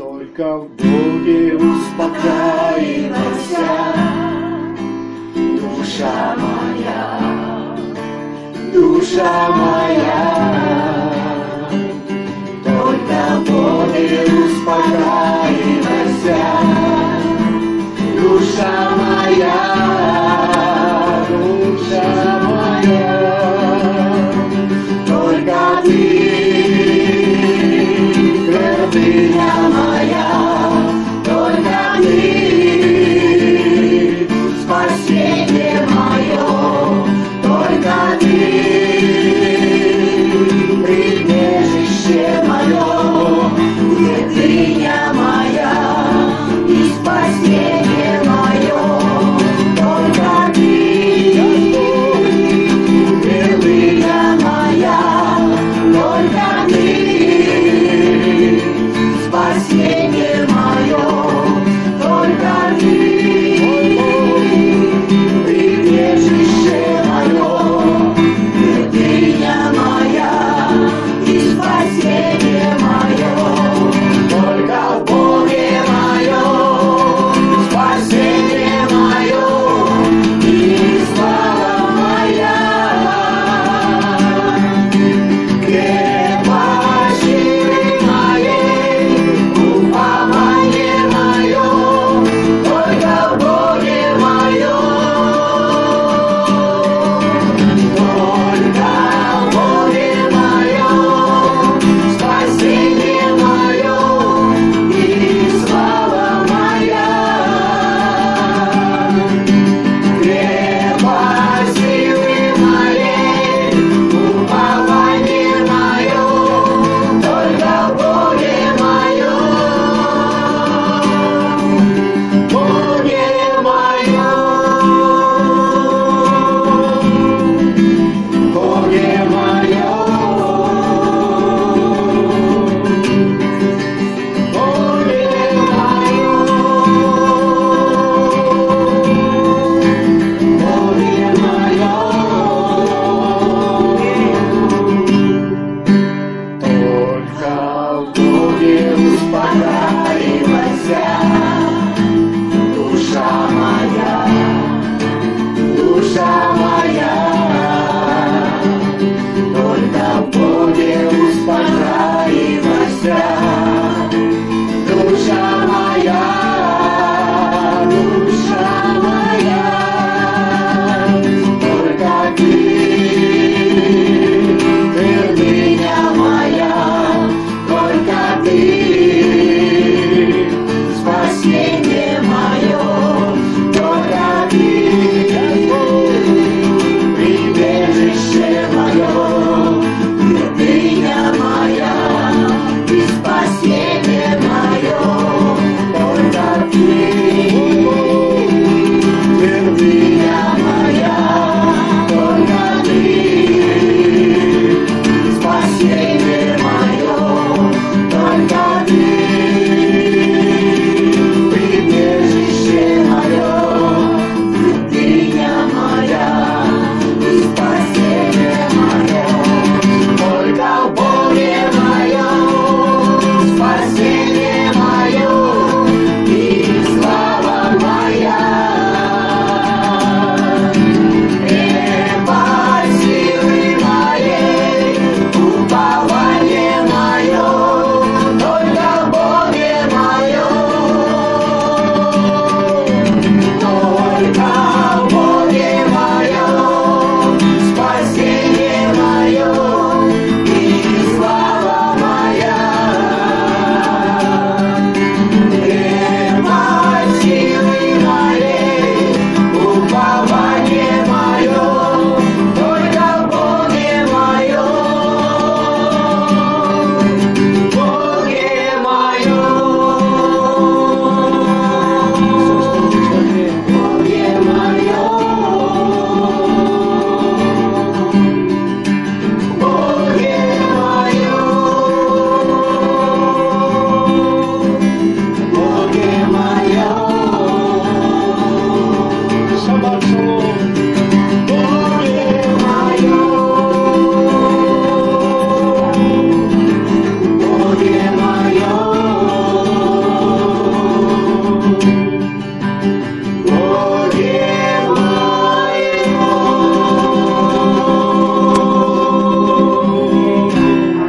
Только в Боге успокаивайся, душа моя, душа моя. Только в Боге успокаивайся, душа моя.